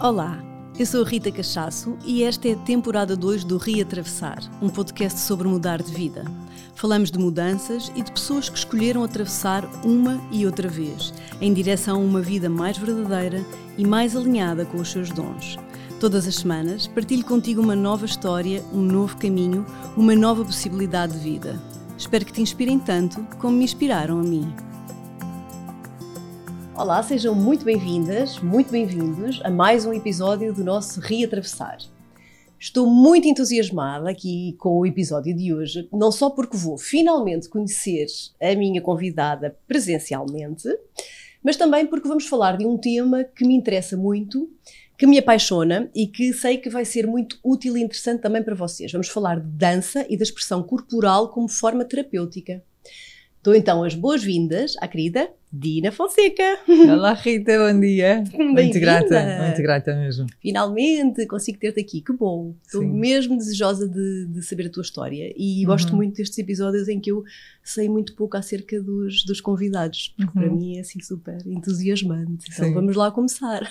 Olá, eu sou a Rita Cachaço e esta é a temporada 2 do Reatravessar, um podcast sobre mudar de vida. Falamos de mudanças e de pessoas que escolheram atravessar uma e outra vez, em direção a uma vida mais verdadeira e mais alinhada com os seus dons. Todas as semanas partilho contigo uma nova história, um novo caminho, uma nova possibilidade de vida. Espero que te inspirem tanto como me inspiraram a mim. Olá, sejam muito bem-vindas, muito bem-vindos a mais um episódio do nosso Reatravessar. Estou muito entusiasmada aqui com o episódio de hoje, não só porque vou finalmente conhecer a minha convidada presencialmente, mas também porque vamos falar de um tema que me interessa muito, que me apaixona e que sei que vai ser muito útil e interessante também para vocês. Vamos falar de dança e da expressão corporal como forma terapêutica. Dou então as boas-vindas à querida Dina Fonseca. Olá Rita, bom dia. Muito grata, muito grata mesmo. Finalmente consigo ter-te aqui, que bom. Estou Sim. mesmo desejosa de, de, saber a tua história e uhum. gosto muito destes episódios em que eu sei muito pouco acerca dos, dos convidados, porque uhum. para mim é assim super entusiasmante. Então Sim. vamos lá começar.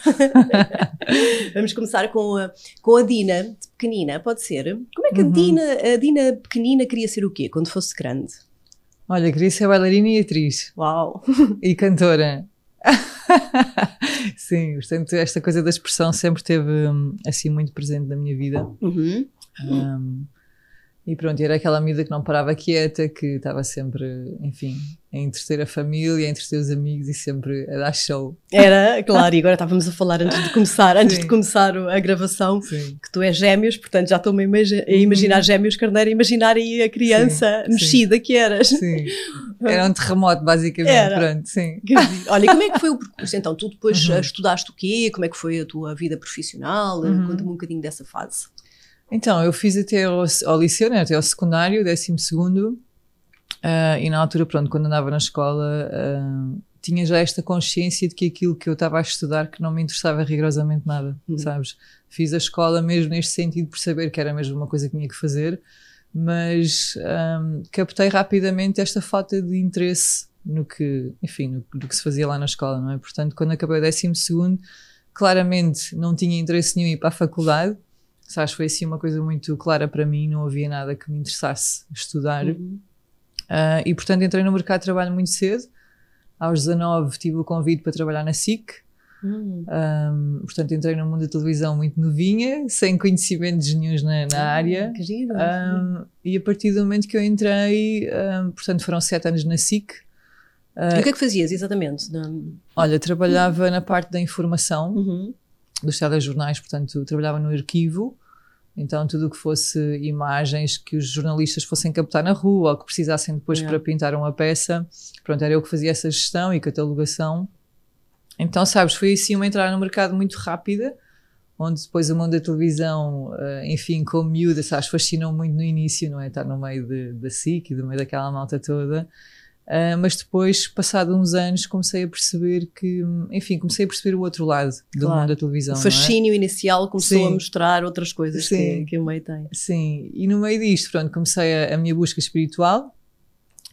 vamos começar com a, com a Dina, pequenina, pode ser? Como é que uhum. a, Dina, a Dina pequenina queria ser o quê quando fosse grande? Olha, queria ser bailarina e atriz. Uau! E cantora. Sim, portanto, esta coisa da expressão sempre esteve hum, assim muito presente na minha vida. Uhum. Um, e pronto, era aquela amiga que não parava quieta, que estava sempre, enfim, a entreter a família, a entreter os amigos e sempre a dar show. Era, claro, e agora estávamos a falar antes de começar, antes Sim. de começar a gravação, Sim. que tu és gêmeos, portanto já estou-me a, imagi a imaginar uhum. gêmeos carneiro, a imaginar aí a criança Sim. mexida que eras. Sim. Era um terremoto, basicamente, Era. pronto, sim. Olha, como é que foi o percurso? Então, tu depois uhum. estudaste o quê? Como é que foi a tua vida profissional? Uhum. Conta-me um bocadinho dessa fase. Então, eu fiz até ao, ao liceu, né, até ao secundário, décimo segundo, uh, e na altura, pronto, quando andava na escola, uh, tinha já esta consciência de que aquilo que eu estava a estudar que não me interessava rigorosamente nada, uhum. sabes? Fiz a escola mesmo neste sentido por saber que era mesmo uma coisa que tinha que fazer, mas um, ah, captei rapidamente esta falta de interesse no que, enfim, no, no, que se fazia lá na escola, não é? Portanto, quando acabei o décimo segundo, claramente não tinha interesse nenhum em ir para a faculdade, Sabes, foi assim uma coisa muito clara para mim, não havia nada que me interessasse estudar. Uhum. Uh, e portanto entrei no mercado de trabalho muito cedo. Aos 19 tive o convite para trabalhar na SIC. Uhum. Um, portanto, entrei no mundo da televisão muito novinha, sem conhecimentos nenhums na, na ah, área. Que Um, e a partir do momento que eu entrei, um, portanto, foram sete anos na SIC. Uh, e o que é que fazias exatamente? Olha, trabalhava uhum. na parte da informação. Uhum dos telejornais, portanto, trabalhava no arquivo, então tudo o que fosse imagens que os jornalistas fossem captar na rua ou que precisassem depois yeah. para pintar uma peça, pronto, era eu que fazia essa gestão e catalogação. Então, sabes, foi assim uma entrada no mercado muito rápida, onde depois o mundo da televisão, uh, enfim, como miúda, sabes, fascinou muito no início, não é? Estar no meio de, da SIC e no meio daquela malta toda. Uh, mas depois, passado uns anos, comecei a perceber que, enfim, comecei a perceber o outro lado do claro. mundo da televisão. O é? fascínio é? inicial começou Sim. a mostrar outras coisas que, que o meio tem. Sim, e no meio disto, pronto, comecei a, a minha busca espiritual,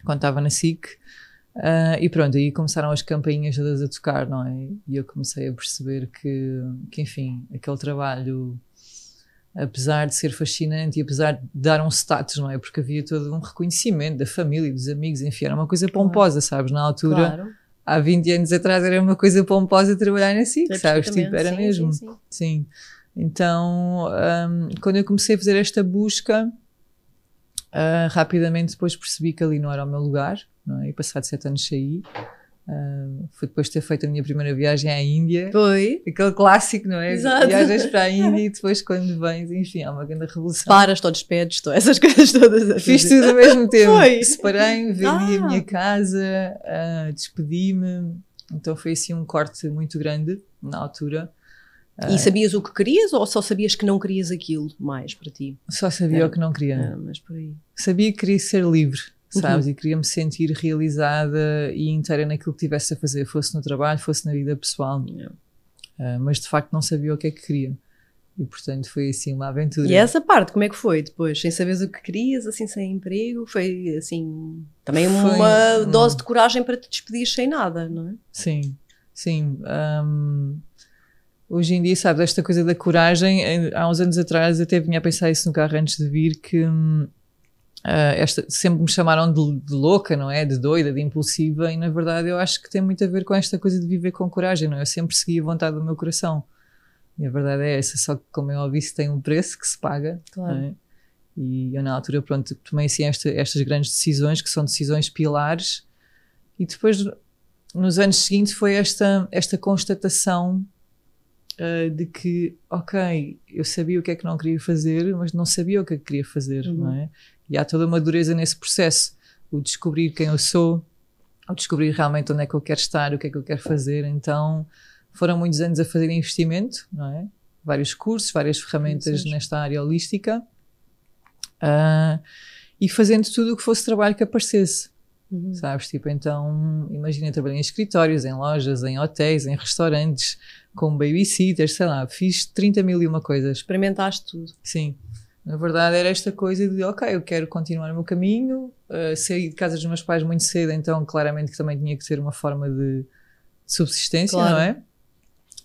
quando estava na SIC, uh, e pronto, aí começaram as campainhas todas a tocar, não é? E eu comecei a perceber que, que enfim, aquele trabalho apesar de ser fascinante e apesar de dar um status, não é? Porque havia todo um reconhecimento da família, dos amigos, enfim, era uma coisa pomposa, sabes? Na altura, claro. há 20 anos atrás, era uma coisa pomposa trabalhar na SIC, sabes? Tipo, era sim, mesmo. Sim, sim. sim. Então, um, quando eu comecei a fazer esta busca, uh, rapidamente depois percebi que ali não era o meu lugar, não é? E passado sete anos saí. Uh, foi depois de ter feito a minha primeira viagem à Índia. Foi. Aquele clássico, não é? Exato. Viagens para a Índia e depois quando vens, enfim, há uma grande revolução. Paras, todos pedes, essas coisas todas. Fiz tudo ao mesmo tempo. Foi. Separei-me, vendi ah. a minha casa, uh, despedi-me. Então foi assim um corte muito grande na altura. E sabias o que querias ou só sabias que não querias aquilo mais para ti? Só sabia o que não queria. Ah, mas por aí. Sabia que queria ser livre sabes? Uhum. E queria me sentir realizada e inteira naquilo que tivesse a fazer, fosse no trabalho, fosse na vida pessoal. Yeah. Uh, mas de facto não sabia o que é que queria. E portanto foi assim uma aventura. E essa parte, como é que foi depois? Sem saber o que querias, assim, sem emprego? Foi assim, também foi, uma um... dose de coragem para te despedir sem nada, não é? Sim, sim. Um, hoje em dia, sabes, esta coisa da coragem, há uns anos atrás até vinha a pensar isso no carro antes de vir, que uh, esta, sempre me chamaram de, de, louca, não é? De doida, de impulsiva, e na verdade eu acho que tem muito a ver com esta coisa de viver com coragem, não é? Eu sempre segui a vontade do meu coração. E a verdade é essa, só que como eu ouvi, isso tem um preço que se paga, claro. É? E eu na altura, pronto, tomei assim esta, estas grandes decisões, que são decisões pilares, e depois, nos anos seguintes, foi esta, esta constatação uh, de que, ok, eu sabia o que é que não queria fazer, mas não sabia o que é que queria fazer, uhum. não é? E há toda uma dureza nesse processo. O descobrir quem eu sou, o descobrir realmente onde é que eu quero estar, o que é que eu quero fazer. Então, foram muitos anos a fazer investimento, não é? Vários cursos, várias ferramentas Sim, nesta área holística. Uh, e fazendo tudo o que fosse trabalho que aparecesse. Uhum. Sabes? Tipo, então, imagina, trabalhei em escritórios, em lojas, em hotéis, em restaurantes, com babysitters, sei lá, fiz 30 mil e uma coisas. Experimentaste tudo. Sim. Na verdade, era esta coisa de, ok, eu quero continuar o meu caminho, uh, saí de casa dos meus pais muito cedo, então, claramente, que também tinha que ter uma forma de subsistência, claro. não é?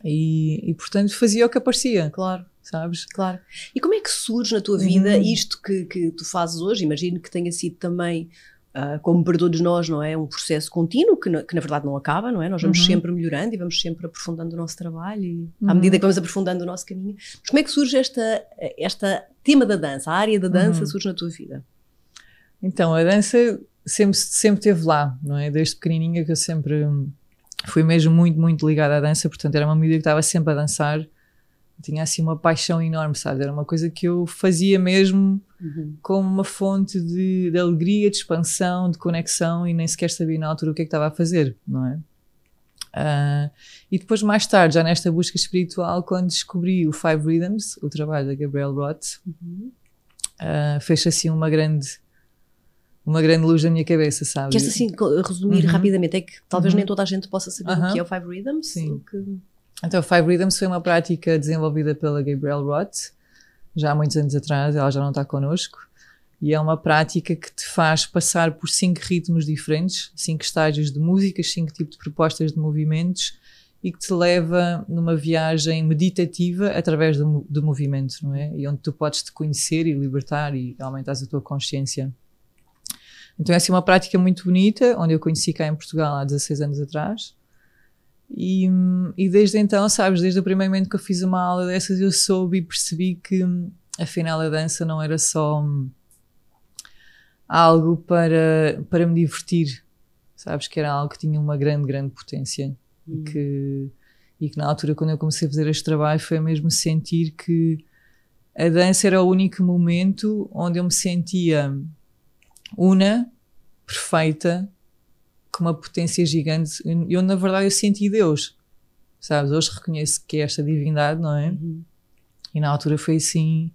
E, e, portanto, fazia o que aparecia. Claro. Sabes? Claro. E como é que surge na tua vida uhum. isto que, que tu fazes hoje? Imagino que tenha sido também Uh, como para todos nós, não é? Um processo contínuo que, na, que na verdade não acaba, não é? Nós vamos uhum. sempre melhorando e vamos sempre aprofundando o nosso trabalho e, uhum. à medida que vamos aprofundando o nosso caminho. Mas como é que surge esta, esta tema da dança, a área da dança uhum. surge na tua vida? Então, a dança sempre, sempre esteve lá, não é? Desde pequenininha que eu sempre fui mesmo muito, muito ligada à dança, portanto era uma medida que estava sempre a dançar tinha assim uma paixão enorme, sabe? Era uma coisa que eu fazia mesmo uhum. como uma fonte de, de, alegria, de expansão, de conexão e nem sequer sabia na altura o que é que estava a fazer, não é? Uh, e depois, mais tarde, já nesta busca espiritual, quando descobri o Five Rhythms, o trabalho da Gabrielle Roth, uhum. uh, fez assim uma grande uma grande luz na minha cabeça, sabe? Queres assim resumir uhum. rapidamente? É que talvez uhum. nem toda a gente possa saber o que é o Five Rhythms? Sim. Que... Então, Five Rhythms foi uma prática desenvolvida pela Gabrielle Roth, já há muitos anos atrás, ela já não está connosco, e é uma prática que te faz passar por cinco ritmos diferentes, cinco estágios de músicas, cinco tipos de propostas de movimentos, e que te leva numa viagem meditativa através do, do movimento, não é? E onde tu podes te conhecer e libertar e aumentar a tua consciência. Então é assim uma prática muito bonita, onde eu conheci cá em Portugal há 16 anos atrás, e, e desde então, sabes, desde o primeiro momento que eu fiz uma aula dessas, eu soube e percebi que afinal a dança não era só algo para, para me divertir, sabes, que era algo que tinha uma grande, grande potência hum. e, que, e que na altura, quando eu comecei a fazer este trabalho, foi mesmo sentir que a dança era o único momento onde eu me sentia una, perfeita com uma potência gigante. Eu, na verdade, eu senti Deus, sabes? Hoje reconheço que é esta divindade, não é? Uhum. E na altura foi assim.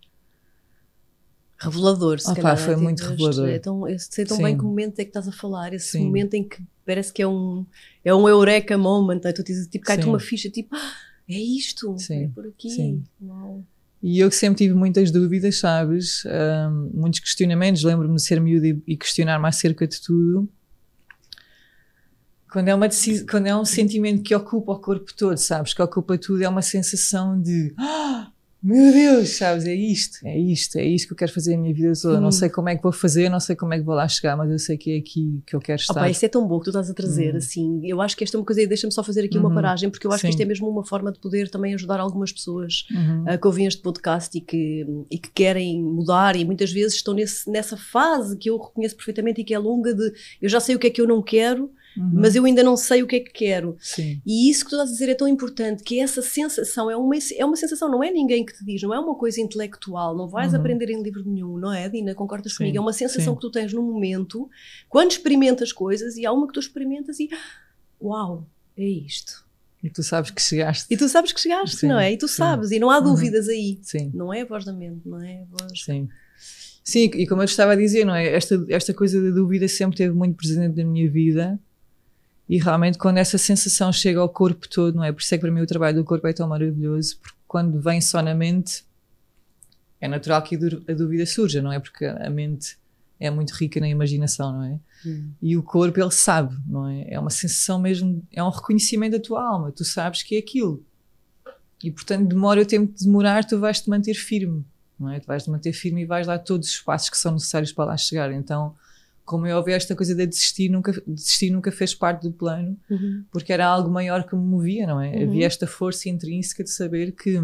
Revelador, se Opa, calhar. foi muito revelador. É tão, eu sei tão Sim. bem que momento é que estás a falar, esse Sim. momento em que parece que é um, é um eureka moment, é? tu dizes, tipo, cai-te uma ficha, tipo, ah, é isto, Sim. é por aqui. Sim. Uau. E eu que sempre tive muitas dúvidas, sabes? Um, muitos questionamentos. Lembro-me de ser miúdo e, e questionar-me acerca de tudo. Quando é, uma quando é um sentimento que ocupa o corpo todo, sabes? Que ocupa tudo, é uma sensação de ah, meu Deus, sabes? É isto, é isto, é isto que eu quero fazer a minha vida toda. Hum. Não sei como é que vou fazer, não sei como é que vou lá chegar, mas eu sei que é aqui que eu quero estar. Opa, isso é tão bom que tu estás a trazer, hum. assim. Eu acho que esta é uma coisa, deixa-me só fazer aqui uma uhum. paragem, porque eu acho Sim. que isto é mesmo uma forma de poder também ajudar algumas pessoas uhum. uh, que ouvem este podcast e que, e que querem mudar e muitas vezes estão nesse, nessa fase que eu reconheço perfeitamente e que é longa de eu já sei o que é que eu não quero Uhum. mas eu ainda não sei o que é que quero. Sim. E isso que tu estás a dizer é tão importante, que essa sensação é uma, é uma sensação, não é ninguém que te diz, não é uma coisa intelectual, não vais uhum. aprender em livro nenhum, não é, Dina? Concordas Sim. comigo? É uma sensação Sim. que tu tens no momento, quando experimentas coisas, e há uma que tu experimentas e uau, é isto. E tu sabes que chegaste. E tu sabes que chegaste, sim, não é? E tu sabes, e não há uhum. dúvidas uhum. aí. Sim. Não é a voz da mente, não é a voz. Sim. Sim, e como eu estava a dizer, não é? Esta, esta coisa da dúvida sempre esteve muito presente na minha vida e realmente, quando essa sensação chega ao corpo todo, não é? Por isso é que para mim o trabalho do corpo é tão maravilhoso, porque quando vem só na mente, é natural que a dúvida surja, não é? Porque a mente é muito rica na imaginação, não é? Hum. E o corpo, ele sabe, não é? É uma sensação mesmo, é um reconhecimento da tua alma, tu sabes que é aquilo. E portanto, demora o tempo de demorar, tu vais-te manter firme, não é? Tu vais-te manter firme e vais dar todos os passos que são necessários para lá chegar. Então, como eu ouvi esta coisa de desistir, nunca, desistir nunca fez parte do plano, Uhum. porque era algo maior que me movia, não é? Uhum. Havia esta força intrínseca de saber que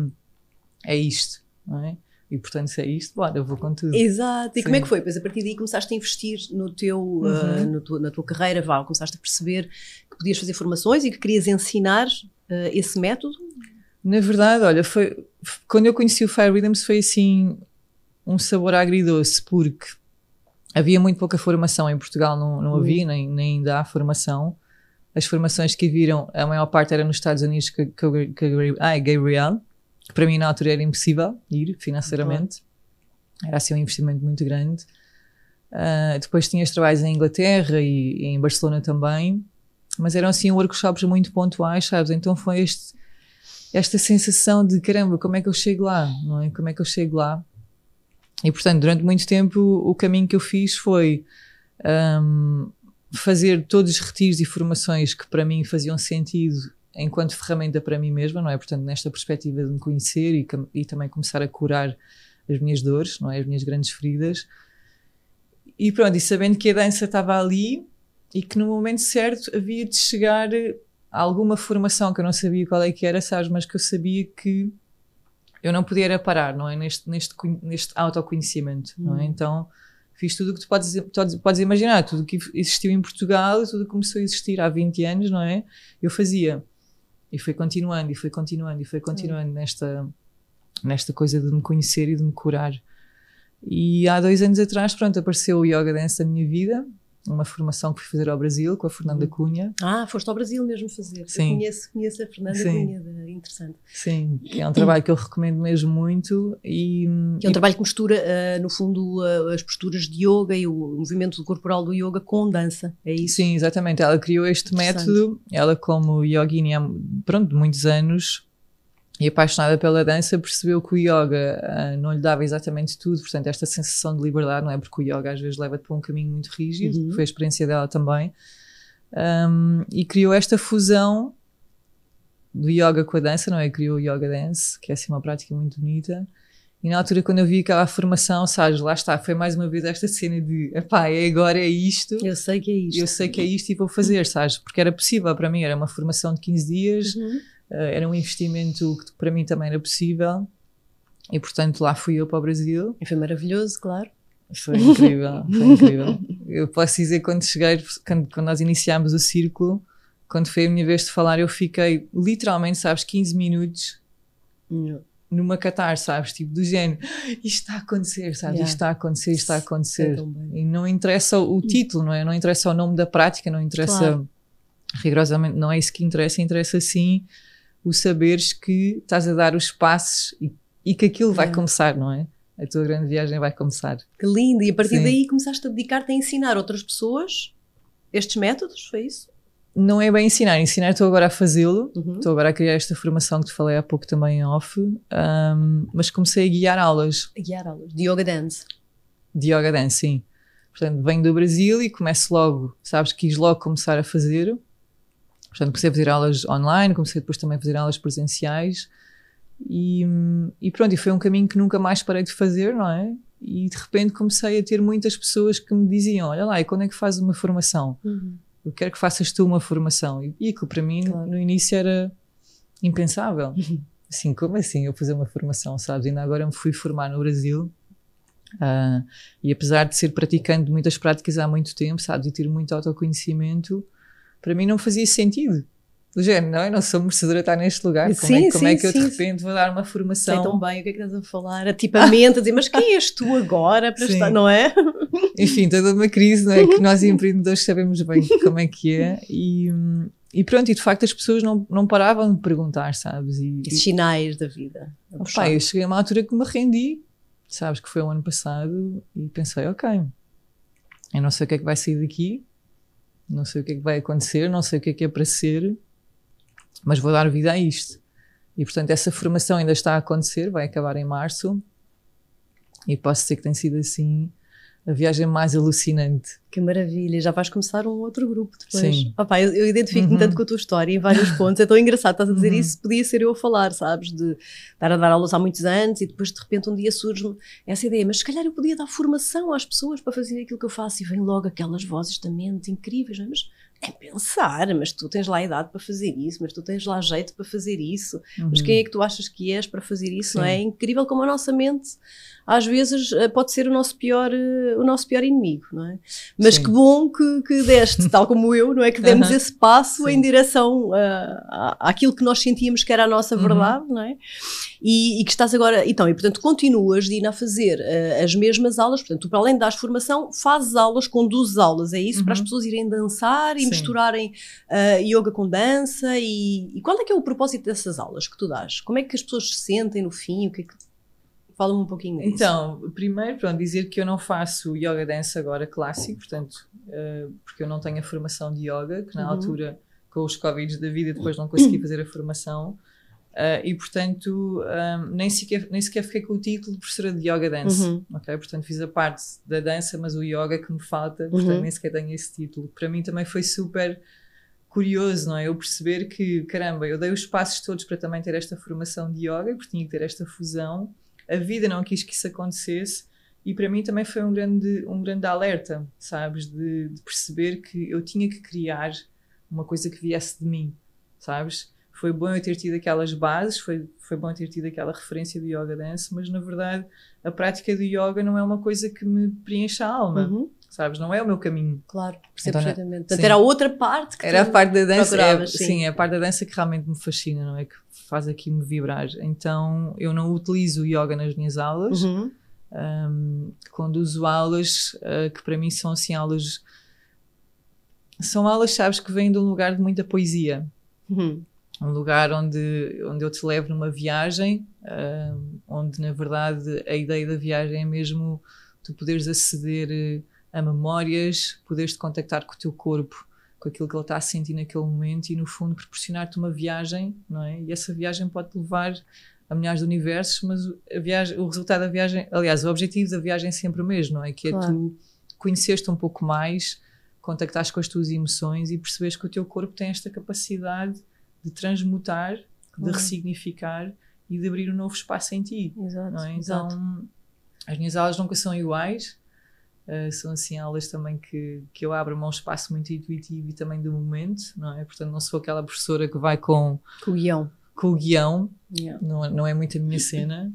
é isto, não é? E portanto, se é isto, bora, eu vou com tudo. Exato. E como é Sim. que foi? Pois a partir daí começaste a investir no teu, Uhum. uh, no tu- na tua carreira, vá, começaste a perceber que podias fazer formações e que querias ensinar uh, esse método. Na verdade, olha, foi quando eu conheci o Fire Rhythms foi assim um sabor agridoce, porque havia muito pouca formação em Portugal, não, não Uhum. havia, nem, nem ainda há formação. As formações que viram, a maior parte era nos Estados Unidos que, que, que, ah, Gabriel, que para mim na altura era impossível ir financeiramente. Era assim um investimento muito grande. Ah, depois tinha os trabalhos em Inglaterra e, e em Barcelona também, mas eram assim workshops muito pontuais, sabes? Então foi este, esta sensação de caramba, como é que eu chego lá? Não é? Como é que eu chego lá? E portanto, durante muito tempo, o caminho que eu fiz foi ahm, fazer todos os retiros e formações que para mim faziam sentido enquanto ferramenta para mim mesma, não é? Portanto, nesta perspectiva de me conhecer e, e também começar a curar as minhas dores, não é? As minhas grandes feridas. E pronto, e sabendo que a dança estava ali e que no momento certo havia de chegar alguma formação que eu não sabia qual é que era, sabes? Mas que eu sabia que eu não podia era parar, não é? Neste, neste, neste autoconhecimento, não é? Hum. Então fiz tudo o que tu podes, podes, podes imaginar, tudo o que existiu em Portugal, tudo que começou a existir há 20 anos, não é? Eu fazia. E foi continuando, e foi continuando, e foi continuando nesta, nesta coisa de me conhecer e de me curar. E há dois anos atrás, pronto, apareceu o Yoga Dance na minha vida, uma formação que fui fazer ao Brasil com a Fernanda Cunha. Ah, foste ao Brasil mesmo fazer. Sim. Eu conheço, conheço a Fernanda Sim. Cunha, de- interessante. Sim, que é um trabalho que eu recomendo mesmo muito. E, Que é um trabalho que mistura, uh, no fundo, uh, as posturas de yoga e o movimento corporal do yoga com dança. É isso? Sim, exatamente. Ela criou este método, ela como yogini há pronto, muitos anos e apaixonada pela dança, percebeu que o yoga ah, não lhe dava exatamente tudo, portanto esta sensação de liberdade, não é? Porque o yoga às vezes leva-te para um caminho muito rígido, Uhum. foi a experiência dela também, Um, e criou esta fusão do yoga com a dança, não é? Criou o yoga dance, que é assim uma prática muito bonita. E na altura, quando eu vi aquela formação, sabes, lá está, foi mais uma vez esta cena de, epá, é agora, é isto. Eu sei que é isto. Eu sei que é isto e vou fazer, sabes? Porque era possível para mim, era uma formação de 15 dias, Uhum. eh, era um investimento que para mim também era possível. E portanto lá fui eu para o Brasil. E foi maravilhoso, claro. Foi incrível, foi incrível. Eu posso dizer quando cheguei, quando, quando nós iniciámos o círculo, quando foi a minha vez de falar, eu fiquei literalmente, sabes, 15 minutos numa catar, sabes? Tipo, do género, isto está a acontecer, sabes? Yeah. Isto está a acontecer, isto está a acontecer. Tão bem. E não interessa o título, não é? Não interessa o nome da prática, não interessa Claro. rigorosamente, não é isso que interessa, interessa sim o saberes que estás a dar os passos e, e que aquilo vai Yeah. começar, não é? A tua grande viagem vai começar. Que lindo! E a partir Sim. daí começaste a dedicar-te a ensinar outras pessoas estes métodos, foi isso? Não é bem ensinar, ensinar estou agora a fazê-lo, Uhum. estou agora a criar esta formação que te falei há pouco também em off, ahm, mas comecei a guiar aulas. A guiar aulas de yoga dance. de yoga dance, sim. Portanto, venho do Brasil e começo logo, sabes, quis logo começar a fazer. Portanto, comecei a fazer aulas online, comecei depois também a fazer aulas presenciais. E, e pronto, e foi um caminho que nunca mais parei de fazer, não é? E de repente comecei a ter muitas pessoas que me diziam: Olha lá, e quando é que fazes uma formação? Eu quero que faças tu uma formação. E, aquilo para mim Claro. no início era impensável. Assim, como assim eu fazer uma formação, sabes? Ainda agora me fui formar no Brasil. ah, e apesar de ser praticante de muitas práticas há muito tempo, sabes? E ter muito autoconhecimento, para mim não fazia sentido. Do género, não, eu não sou merecedora de estar neste lugar. Como, Sim, é, como é sim, que eu de sim, repente vou dar uma Sei formação? tão bem o que é que estás a falar, atipamente, a dizer, mas quem és tu agora para estar, não é? Enfim, toda uma crise, não é? Que nós empreendedores sabemos bem como é que é. E, e pronto, e de facto as pessoas não, não paravam de perguntar, sabes? E, Esses sinais da vida. Opa, eu cheguei a uma altura que me rendi, sabes, que foi o ano passado, e pensei, ok, eu não sei o que é que vai sair daqui, não sei o que é que vai acontecer, não sei o que é que é para ser, mas vou dar vida a isto. E portanto, essa formação ainda está a acontecer, vai acabar em março, e posso dizer que tem sido assim a viagem mais alucinante. Que maravilha, já vais começar um outro grupo depois. Sim. Opa, eu, eu identifico-me Uhum. tanto com a tua história em vários pontos. É tão engraçado, estás a dizer Uhum. isso, podia ser eu a falar, sabes? De estar a dar aulas há muitos anos e depois de repente um dia surge-me essa ideia, mas se calhar eu podia dar formação às pessoas para fazer aquilo que eu faço e vem logo aquelas vozes da mente incríveis, não é? mas é pensar, mas tu tens lá a idade para fazer isso, mas tu tens lá jeito para fazer isso, mas Uhum. quem é que tu achas que és para fazer isso, não é? É incrível como a nossa mente às vezes eh, pode ser o nosso pior, eh, o nosso pior inimigo, não é? Mas Sim. que bom que, que deste, tal como eu, não é? Que demos Aham. esse passo Sim. em direção ah, à- àquilo que nós sentíamos que era a nossa Uhum. verdade, não é? E, e que estás agora, então, e portanto continuas, Dina, a fazer eh, as mesmas aulas, portanto, tu para além de dar formação, fazes aulas, conduzes aulas, é isso? Para as Uhum. pessoas irem dançar e Sim. misturarem ah, yoga com dança e, e qual é que é o propósito dessas aulas que tu dás? Como é que as pessoas se sentem no fim? O que é que... Fala-me um pouquinho disso. Então, primeiro, pronto, dizer que eu não faço yoga dance agora clássico, portanto, eh, porque eu não tenho a formação de yoga, que na Uhum. altura, com os Covid da vida, depois não consegui fazer a formação. Eh, e portanto, ah, nem, sequer, nem sequer fiquei com o título de professora de yoga dance. Uhum. ok? Portanto, fiz a parte da dança, mas o yoga que me falta, portanto, Uhum. nem sequer tenho esse título. Para mim também foi super curioso, não é? Eu perceber que, caramba, eu dei os passos todos para também ter esta formação de yoga, porque tinha que ter esta fusão. A vida não quis que isso acontecesse. E para mim também foi um grande, um grande alerta, sabes? De, de perceber que eu tinha que criar uma coisa que viesse de mim, sabes? Foi bom eu ter tido aquelas bases, foi, foi bom eu ter tido aquela referência do yoga dance, mas na verdade a prática do yoga não é uma coisa que me preenche a alma, Uhum, sabes? Não é o meu caminho. claro, percebo Então, perfeitamente. Portanto, era a outra parte que Era a parte da dança, é, sim. sim. é a parte da dança que realmente me fascina, não é? Que faz aqui me vibrar. Então eu não utilizo o yoga nas minhas aulas, Uhum, um, conduzo aulas uh, que para mim são assim aulas. São aulas, sabes, que vêm de um lugar de muita poesia. uhum, Um lugar onde, onde eu te levo numa viagem, um, onde na verdade a ideia da viagem é mesmo tu poderes aceder eh, a memórias, poderes te contactar com o teu corpo, com aquilo que ele está a sentir naquele momento e no fundo proporcionar-te uma viagem, não é? E essa viagem pode te levar a milhares de universos, mas o- a viagem, o resultado da viagem, aliás, o objetivo da viagem é sempre o mesmo, não é? Que é Claro. tu conheceste um pouco mais, contactares com as tuas emoções e perceberes que o teu corpo tem esta capacidade de transmutar, de ressignificar e de abrir um novo espaço em ti. exato, é? exato. Então, as minhas aulas nunca são iguais. uh, são assim aulas também que, que eu abro um espaço muito intuitivo e também do momento, não é? Portanto, não sou aquela professora que vai com, Com o guião. com o guião, Yeah. não, é- não é muito a minha cena.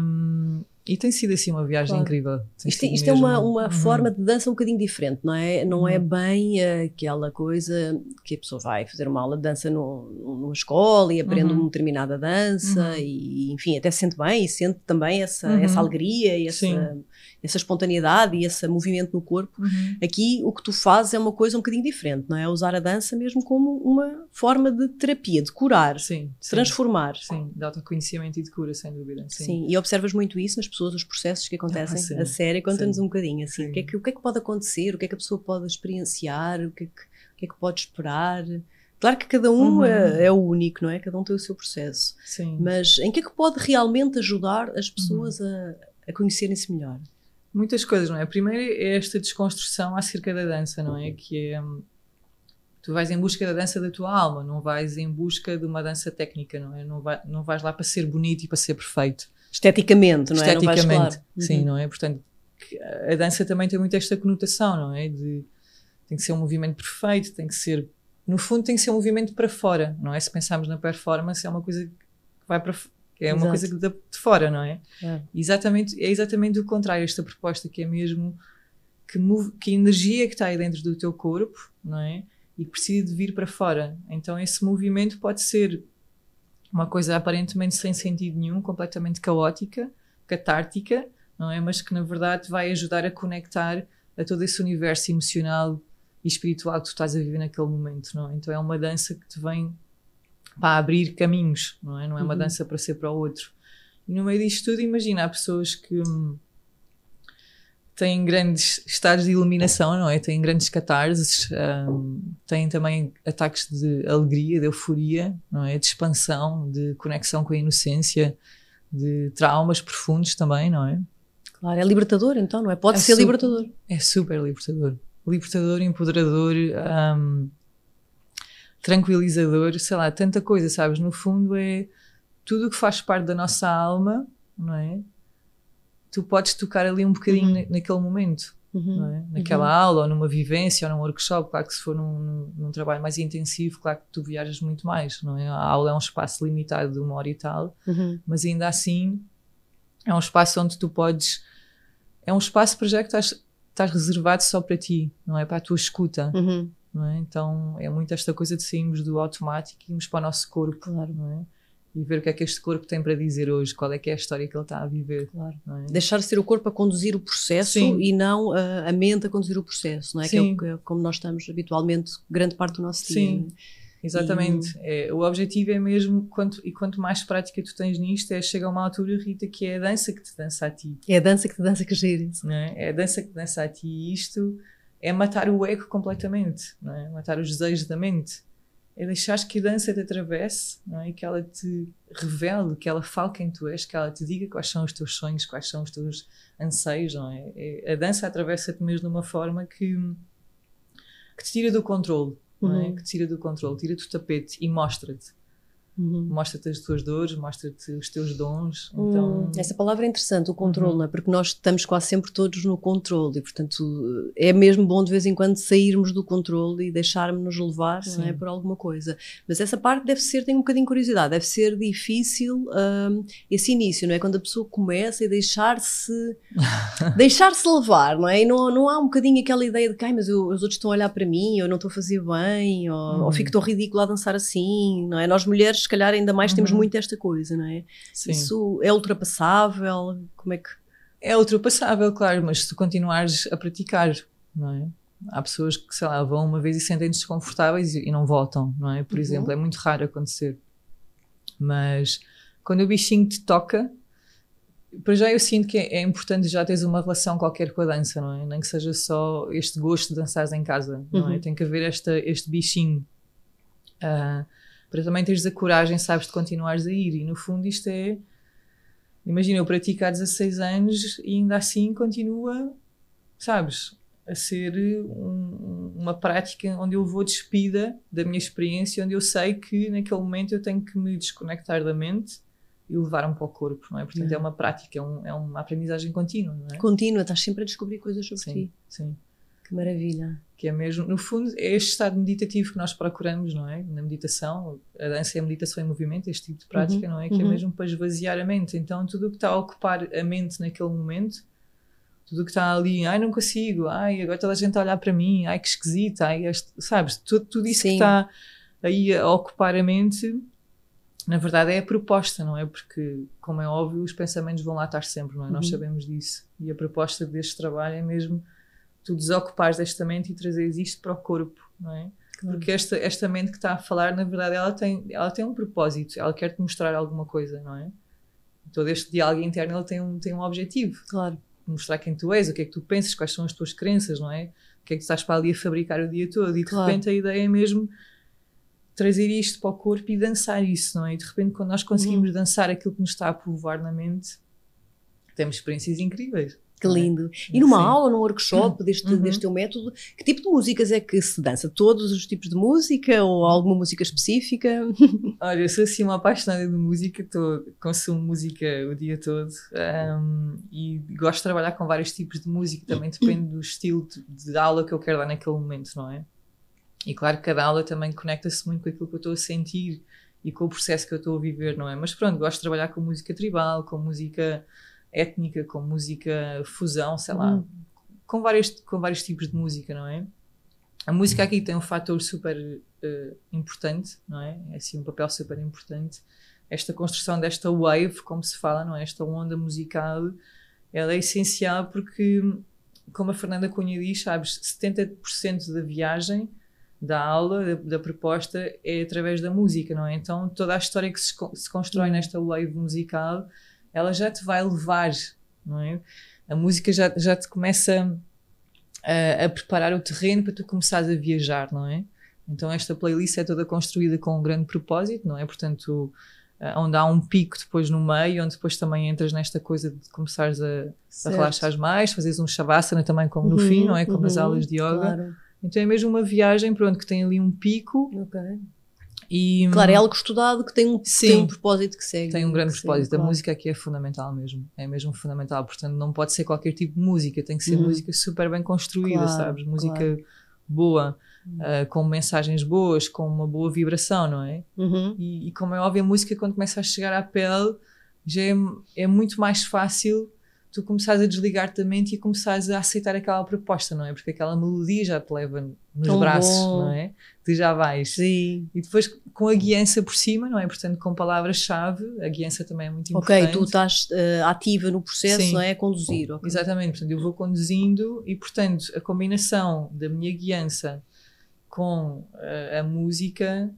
Um, e tem sido assim uma viagem Claro. incrível. Tem Isto, isto é uma, uma Uhum. forma de dança um bocadinho diferente, não é? Não é Uhum. bem eh, aquela coisa que a pessoa vai fazer uma aula de dança no, numa escola e aprende Uhum. uma determinada dança Uhum. e, enfim, até se sente bem e sente também essa, Uhum. essa alegria e Sim. Essa, espontaneidade e esse movimento no corpo. Uhum. Aqui o que tu fazes é uma coisa um bocadinho diferente, não é? Usar a dança mesmo como uma forma de terapia, de curar, Sim, sim, transformar. sim, de autoconhecimento e de cura, sem dúvida. Sim. Sim, e observas muito isso nas pessoas, os processos que acontecem. sim. a sério, conta-nos um bocadinho assim, Sim. o que, é que, o que é que pode acontecer, o que é que a pessoa pode experienciar, o que é que, o que, é que pode esperar. Claro que cada um Uhum. é, é o único, não é? Cada um tem o seu processo. Sim. Mas em que é que pode realmente ajudar as Uhum. pessoas a, a conhecerem-se melhor? Muitas coisas, não é? Primeiro é esta desconstrução acerca da dança, não é? Que é. hum, Tu vais em busca da dança da tua alma, não vais em busca de uma dança técnica, não é? Não, vai, não vais lá para ser bonito e para ser perfeito. Esteticamente, não é? Não Esteticamente, claro. sim, Uhum. não é? Portanto, a dança também tem muito esta conotação, não é? De tem que ser um movimento perfeito, tem que ser, no fundo, tem que ser um movimento para fora, não é? Se pensarmos na performance, é uma coisa que vai para que é uma Exato. coisa que dá de fora, não é? É. Exatamente, é exatamente o contrário, esta proposta que é mesmo que, move, que energia que está aí dentro do teu corpo, não é? E que precisa de vir para fora. Então esse movimento pode ser uma coisa aparentemente sem sentido nenhum, completamente caótica, catártica, não é? Mas que na verdade vai ajudar a conectar a todo esse universo emocional e espiritual que tu estás a viver naquele momento, não é? Então é uma dança que te vem para abrir caminhos, não é? Não é uma Uhum. dança para ser para o outro. E no meio disto tudo, imagina, há pessoas que hum, têm grandes estados de iluminação, não é? Têm grandes catarses, hum, têm também ataques de alegria, de euforia, não é? De expansão, de conexão com a inocência, de traumas profundos também, não é? Claro, é libertador então, não é? Pode É ser libertador. É super libertador. Libertador, empoderador, hum, tranquilizador, sei lá, tanta coisa, sabes? No fundo é tudo o que faz parte da nossa alma, não é? Tu podes tocar ali um bocadinho Uhum. na- naquele momento, Uhum. não é? Naquela aula, ou numa vivência, ou num workshop. Claro que se for num, num- num trabalho mais intensivo, claro que tu viajas muito mais, não é? A aula é um espaço limitado de uma hora e tal, Uhum. mas ainda assim é um espaço onde tu podes. É um espaço para já que estás, estás reservado só para ti, não é? Para a tua escuta, Uhum. É? Então é muito esta coisa de sairmos do automático e irmos para o nosso corpo, Claro. é? E ver o que é que este corpo tem para dizer hoje, qual é que é a história que ele está a viver, Claro. é? Deixar ser o corpo a conduzir o processo Sim. e não a, a mente a conduzir o processo, não é? Que é, Sim. o que- como nós estamos habitualmente grande parte do nosso dia. Sim. é? Exatamente. É, o objetivo é mesmo, quanto, e quanto mais prática tu tens nisto, é chega a uma altura, Rita, que é a dança que te dança a ti. É a dança que te dança que gira não é? É a dança que dança a ti e isto é matar o ego completamente, não é? Matar os desejos da mente. É deixar que a dança te atravesse, não é? E que ela te revele, que ela fale quem tu és, que ela te diga quais são os teus sonhos, quais são os teus anseios, não é? É- a dança atravessa-te mesmo de uma forma que, que te tira do controle, não é? Uhum. Que te tira do controle, tira-te o tapete e mostra-te. Uhum. Mostra-te as tuas dores, mostra-te os teus dons. Hum, Então, essa palavra é interessante, o controle, Uhum. não é? porque nós estamos quase sempre todos no controle e, portanto, é mesmo bom de vez em quando sairmos do controle e deixarmos-nos levar não é? Por alguma coisa. Mas essa parte deve ser, tenho um bocadinho de curiosidade, deve ser difícil hum, esse início, não é? Quando a pessoa começa e deixar-se deixar-se levar, não é? E não, não há um bocadinho aquela ideia de que, ai, mas eu- os outros estão a olhar para mim, eu não estou a fazer bem, ou, ou Uhum. fico tão ridícula a dançar assim, não é? Nós mulheres, se calhar, ainda mais temos Uhum. muito esta coisa, não é? sim. Isso é ultrapassável? Como é que. É ultrapassável, claro, mas se tu continuares a praticar, não é? Há pessoas que, sei lá, vão uma vez e sentem-se desconfortáveis e, e não voltam, não é? Por Uhum. exemplo, é muito raro acontecer. Mas quando o bichinho te toca, para já eu sinto que é, é importante já teres uma relação qualquer com a dança, não é? Nem que seja só este gosto de dançares em casa, não é? Uhum. Tem que haver esta, este bichinho. ah, para também teres a coragem, sabes, de continuares a ir. E no fundo isto é. Imagina, eu pratico há 16 anos e ainda assim continua, sabes, a ser um- uma prática onde eu vou despida da minha experiência, onde eu sei que naquele momento eu tenho que me desconectar da mente e levar-me para o corpo, não é? Portanto, Uhum. é uma prática, é, um- é uma aprendizagem contínua, não é? Contínua, estás sempre a descobrir coisas sobre Sim, ti. sim. Que maravilha. Que é mesmo, no fundo, é este estado meditativo que nós procuramos, não é? Na meditação, a dança é a meditação em movimento, este tipo de prática, não é? Que é uhum. mesmo para esvaziar a mente. Então, tudo o que está a ocupar a mente naquele momento, tudo o que está ali, ai, não consigo, ai, agora toda a gente a olhar para mim, ai, que esquisita, ai, este, sabes? Tudo, tudo isso Sim. que está aí a ocupar a mente, na verdade é a proposta, não é? Porque, como é óbvio, os pensamentos vão lá estar sempre, não é? Nós Uhum. sabemos disso. E a proposta deste trabalho é mesmo tu desocupares desta mente e trazeres isto para o corpo, não é? Porque esta, esta mente que está a falar, na verdade, ela tem, ela tem um propósito, ela quer te mostrar alguma coisa, não é? Todo este diálogo interno ele tem um, tem um objetivo, Claro. mostrar quem tu és, o que é que tu pensas, quais são as tuas crenças, não é? O que é que tu estás para ali a fabricar o dia todo e de Claro. repente a ideia é mesmo trazer isto para o corpo e dançar isso, não é? E de repente quando nós Uhum. conseguimos dançar aquilo que nos está a povoar na mente, temos experiências incríveis. Que é? lindo. E numa Sim. aula, num workshop deste, Uhum. deste teu método, que tipo de músicas é que se dança? Todos os tipos de música ou alguma música específica? Olha, eu sou assim uma apaixonada de música, tô, consumo música o dia todo um, e gosto de trabalhar com vários tipos de música, também depende do estilo de, de aula que eu quero dar naquele momento, não é? E claro que cada aula também conecta-se muito com aquilo que eu estou a sentir e com o processo que eu estou a viver, não é? Mas pronto, gosto de trabalhar com música tribal, com música étnica, com música fusão, sei lá, Uhum. com, vários, com vários tipos de música, não é? A música aqui tem um fator super eh, importante, não é? É assim um papel super importante. Esta construção desta wave, como se fala, não é? Esta onda musical, ela é essencial porque, como a Fernanda Cunha diz, sabes, 70% da viagem, da aula, da, da proposta, é através da música, não é? Então toda a história que se, se constrói Uhum. nesta wave musical, ela já te vai levar, não é? A música já, já te começa a, a preparar o terreno para tu começares a viajar, não é? Então esta playlist é toda construída com um grande propósito, não é? Portanto, uh, onde há um pico depois no meio, onde depois também entras nesta coisa de começares a, a relaxar mais, fazes um shavasana também como no Uhum, fim, não é? Como nas uhum, aulas de yoga. Claro. Então é mesmo uma viagem, pronto, que tem ali um pico Ok. E Claro, é algo estudado que tem um, Sim. tem um propósito que segue. tem um grande que segue, propósito. A claro. música aqui é fundamental mesmo, é mesmo fundamental. Portanto, não pode ser qualquer tipo de música, tem que ser Uhum. música super bem construída, Claro, sabes? Música claro. boa, Uhum. ah, com mensagens boas, com uma boa vibração, não é? Uhum. E, e como é óbvio, a música, quando começa a chegar à pele, já é, é muito mais fácil tu começares a desligar-te da mente e começares a aceitar aquela proposta, não é? Porque aquela melodia já te leva nos Tão braços, bom. não é? Tu já vais. Sim. E depois com a guiança por cima, não é? Portanto, com palavras-chave, a guiança também é muito Ok, importante. tu estás eh, ativa no processo, Sim. não é? A conduzir. ok. Exatamente, portanto, eu vou conduzindo e, portanto, a combinação da minha guiança com eh, a música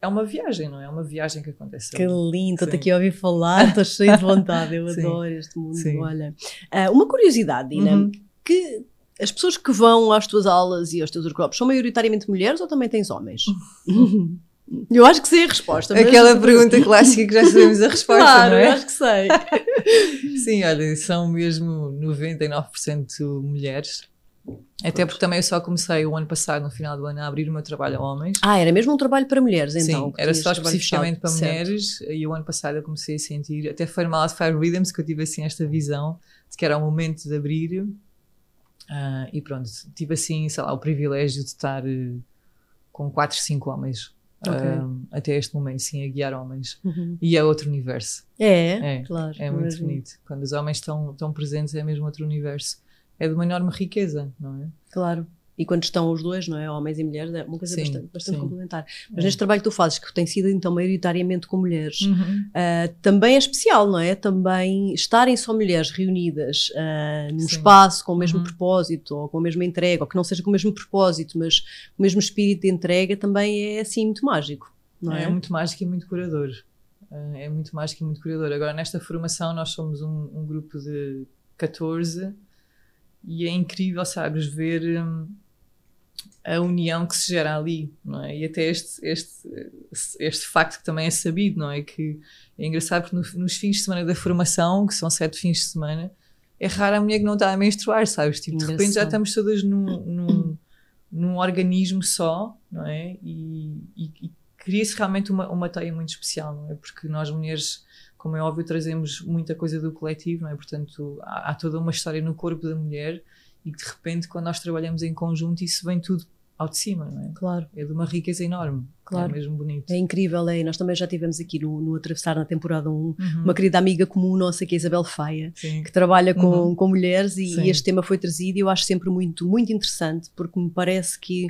é uma viagem, não é? É uma viagem que acontece. Que lindo, estou aqui a ouvir falar, estou cheio de vontade, eu Sim. adoro este mundo. Sim. Olha, Ah, uma curiosidade, Dina, Uhum. que as pessoas que vão às tuas aulas e aos teus workshops são maioritariamente mulheres ou também tens homens? eu acho que sei a resposta. mas- Aquela pergunta clássica que já sabemos a resposta, claro, não eu é? acho que sei. Sim, olha, são mesmo 99% mulheres. Até porque também eu só comecei o ano passado, no final do ano, a abrir o meu trabalho a homens. Ah, era mesmo um trabalho para mulheres, então? Sim, era só especificamente para. Certo. mulheres e o ano passado eu comecei a sentir, até foi numa Fire Rhythms que eu tive assim esta visão de que era o momento de abrir ah, e pronto, tive assim, sei lá, o privilégio de estar eh, com 4, 5 homens ah, até este momento, sim, a guiar homens. Uhum. E é outro universo, É, É, claro. é muito bonito. Quando os homens estão, estão presentes é mesmo outro universo. É de uma enorme riqueza, não é? Claro. E quando estão os dois, não é? Homens e mulheres, é uma coisa Sim, bastante, bastante sim. complementar. Mas É. neste trabalho que tu fazes, que tem sido então maioritariamente com mulheres, Uhum. ah, também é especial, não é? Também estarem só mulheres reunidas ah, num Sim. espaço com o mesmo Uhum. propósito, ou com a mesma entrega, ou que não seja com o mesmo propósito, mas com o mesmo espírito de entrega, também é assim muito mágico, não é? É muito mágico e muito curador. Eh, É muito mágico e muito curador. Agora, nesta formação, nós somos um, um grupo de 14 e é incrível, sabes, ver hum, a união que se gera ali, não é? E até este, este, este facto que também é sabido, não é? Que é engraçado porque no- nos fins de semana da formação, que são sete fins de semana, é rara a mulher que não está a menstruar, sabes? Tipo, de repente já Engraçado. estamos todas num, num, num organismo só, não é? E, e- e cria-se realmente uma, uma teia muito especial, não é? Porque nós mulheres, como é óbvio, trazemos muita coisa do coletivo, não é? Portanto, há, há toda uma história no corpo da mulher e que de repente, quando nós trabalhamos em conjunto, isso vem tudo ao de cima, não é? Claro. É de uma riqueza enorme. Claro. É mesmo bonito. É incrível, é. Nós também já tivemos aqui no, no Atravessar na temporada 1 Uhum. uma querida amiga comum nossa, que é Isabel Faia, Sim. que trabalha com, Uhum. com mulheres e, e este tema foi trazido e eu acho sempre muito, muito interessante porque me parece que,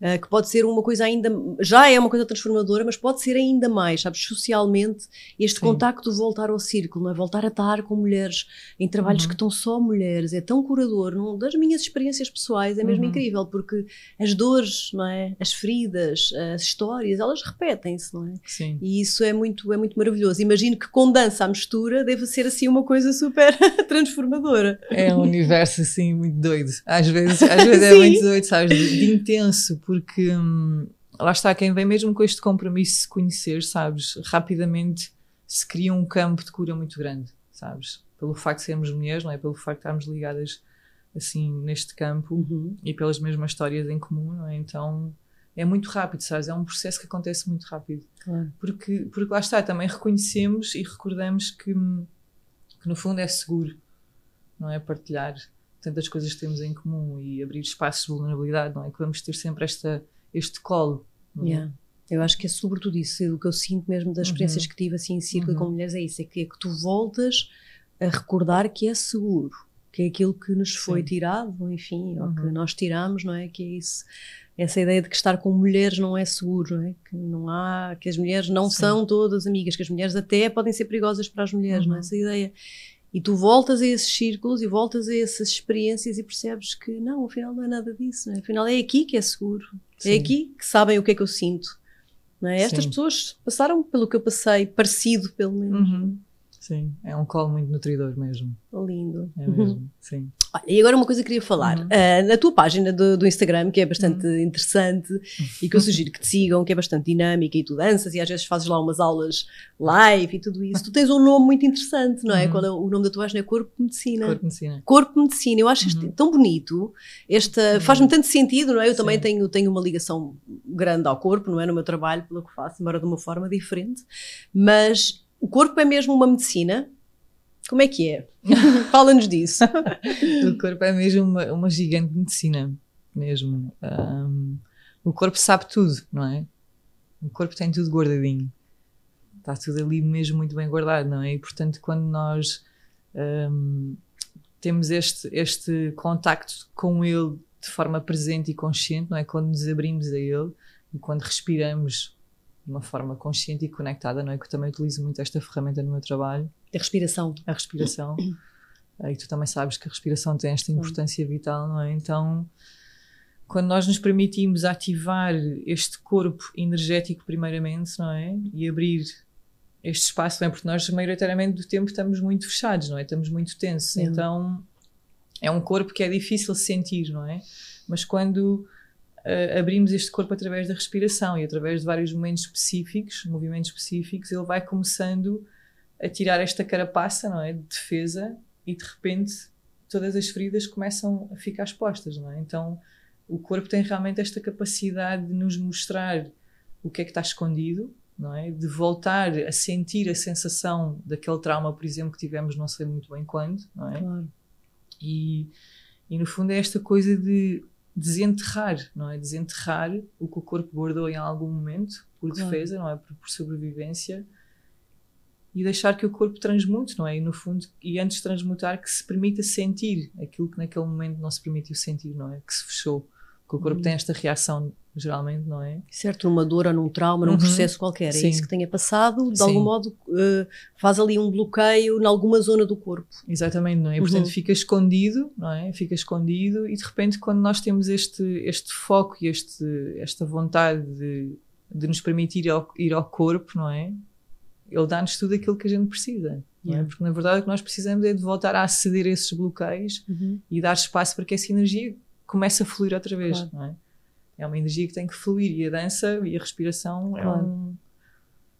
eh, que pode ser uma coisa ainda, já é uma coisa transformadora, mas pode ser ainda mais, sabes, socialmente, este Sim. contacto de voltar ao círculo, não é? voltar a estar com mulheres em trabalhos Uhum. que estão só mulheres, é tão curador, não, das minhas experiências pessoais, é mesmo Uhum. incrível porque as dores, não é? as feridas, as histórias, elas repetem-se, não é? Sim. E isso é muito, é muito maravilhoso. Imagino que com dança à mistura deve ser assim uma coisa super transformadora. É um universo assim muito doido. Às vezes, às vezes é muito doido, sabes? De, de intenso, porque hum, lá está quem vem mesmo com este compromisso de se conhecer, sabes? Rapidamente se cria um campo de cura muito grande, sabes? Pelo facto de sermos mulheres, não é? Pelo facto de estarmos ligadas assim neste campo e pelas mesmas histórias em comum, não é? Então é muito rápido, sabes? É um processo que acontece muito rápido Claro. porque, porque lá está, também reconhecemos e recordamos que, que no fundo é seguro, não é? Partilhar tantas coisas que temos em comum e abrir espaços de vulnerabilidade, não é? Que vamos ter sempre esta, este colo. é? Yeah. Eu acho que é sobretudo isso, o que eu sinto mesmo das experiências Uhum. que tive assim em círculo Uhum. com mulheres é isso, é que, é que tu voltas a recordar que é seguro, que é aquilo que nos foi Sim. tirado, enfim, ou que Uhum. nós tiramos, não é? Que é isso, essa ideia de que estar com mulheres não é seguro, não é? Que não há, que as mulheres não Sim. são todas amigas, que as mulheres até podem ser perigosas para as mulheres, não é? Uhum. Essa ideia. E tu voltas a esses círculos e voltas a essas experiências e percebes que não, afinal não é nada disso, é? Afinal é aqui que é seguro. É Sim. aqui que sabem o que é que eu sinto. É? Estas pessoas passaram pelo que eu passei, parecido pelo menos. Uhum. Sim, é um colo muito nutridor mesmo. Lindo. É mesmo, sim. Olha, e agora uma coisa que queria falar. Uhum. Uh, na tua página do, do Instagram, que é bastante interessante e que eu sugiro que te sigam, que é bastante dinâmica e tu danças e às vezes fazes lá umas aulas live e tudo isso. Tu tens um nome muito interessante, não é? Uhum. Qual é o nome da tua página? É Corpo Medicina. Corpo medicina. Corpo Medicina, eu acho isto Uhum. tão bonito, esta, faz-me tanto sentido, não é? Eu também Sim. tenho, tenho uma ligação grande ao corpo, não é? No meu trabalho, pelo que faço, embora de uma forma diferente, mas o corpo é mesmo uma medicina. Como é que é? Fala-nos disso. O corpo é mesmo uma, uma gigante medicina, mesmo. Ahm, o corpo sabe tudo, não é? O corpo tem tudo guardadinho. Está tudo ali mesmo muito bem guardado, não é? E portanto, quando nós ahm, temos este, este contacto com ele de forma presente e consciente, não é? Quando nos abrimos a ele e quando respiramos de uma forma consciente e conectada, não é? Que eu também utilizo muito esta ferramenta no meu trabalho A respiração. a respiração. Eh, E tu também sabes que a respiração tem esta importância vital, não é? Então, quando nós nos permitimos ativar este corpo energético, primeiramente, não é? E abrir este espaço, não é? Porque nós, maioritariamente do tempo, estamos muito fechados, não é? Estamos muito tensos. Sim. Então, é um corpo que é difícil sentir, não é? Mas quando eh, abrimos este corpo através da respiração e através de vários momentos específicos, movimentos específicos, ele vai começando a tirar esta carapaça, não é? De defesa e de repente todas as feridas começam a ficar expostas, não é? Então o corpo tem realmente esta capacidade de nos mostrar o que é que está escondido, não é? De voltar a sentir a sensação daquele trauma, por exemplo, que tivemos não sei muito bem quando, não é? Claro. E, e no fundo é esta coisa de desenterrar, não é? Desenterrar o que o corpo guardou em algum momento, por Claro. defesa, não é? Por, por sobrevivência, e deixar que o corpo transmute, não é? E no fundo, e antes de transmutar, que se permita sentir aquilo que naquele momento não se permitiu sentir, não é? Que se fechou. Porque o corpo Uhum. tem esta reação, geralmente, não é? Certo, numa dor ou num trauma, num Uhum. processo qualquer. É Sim. isso que tenha passado, de Sim. algum modo eh, faz ali um bloqueio em alguma zona do corpo. Exatamente, não é? E, Uhum. portanto, fica escondido, não é? Fica escondido e de repente, quando nós temos este, este foco e este, esta vontade de, de nos permitir ir ao, ir ao corpo, não é? Ele dá-nos tudo aquilo que a gente precisa, é? Porque na verdade o que nós precisamos é de voltar a aceder a esses bloqueios e dar espaço para que essa energia comece a fluir outra vez, Claro. não é? É uma energia que tem que fluir e a dança e a respiração é Claro. um.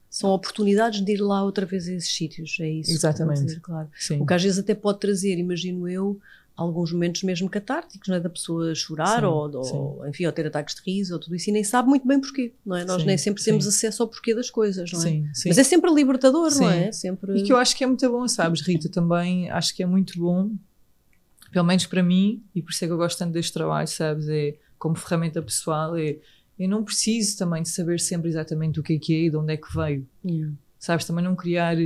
São oportunidades de ir lá outra vez a esses sítios, é isso. que Exatamente. dizer, claro. Sim. O que às vezes até pode trazer, imagino eu, alguns momentos mesmo catárticos, não é? Da pessoa chorar Sim, ou, ou, enfim, ou ter ataques de riso ou tudo isso e nem sabe muito bem porquê, não é? Nós Sim, nem sempre sim. temos acesso ao porquê das coisas, não é? Sim, sim. Mas é sempre libertador, não Sim. é? Sempre... E que eu acho que é muito bom, sabes, Rita? Também acho que é muito bom, pelo menos para mim, e por isso é que eu gosto tanto deste trabalho, sabes? É como ferramenta pessoal, é eu não preciso também de saber sempre exatamente o que é que é e de onde é que veio, Yeah. sabes? Também não criar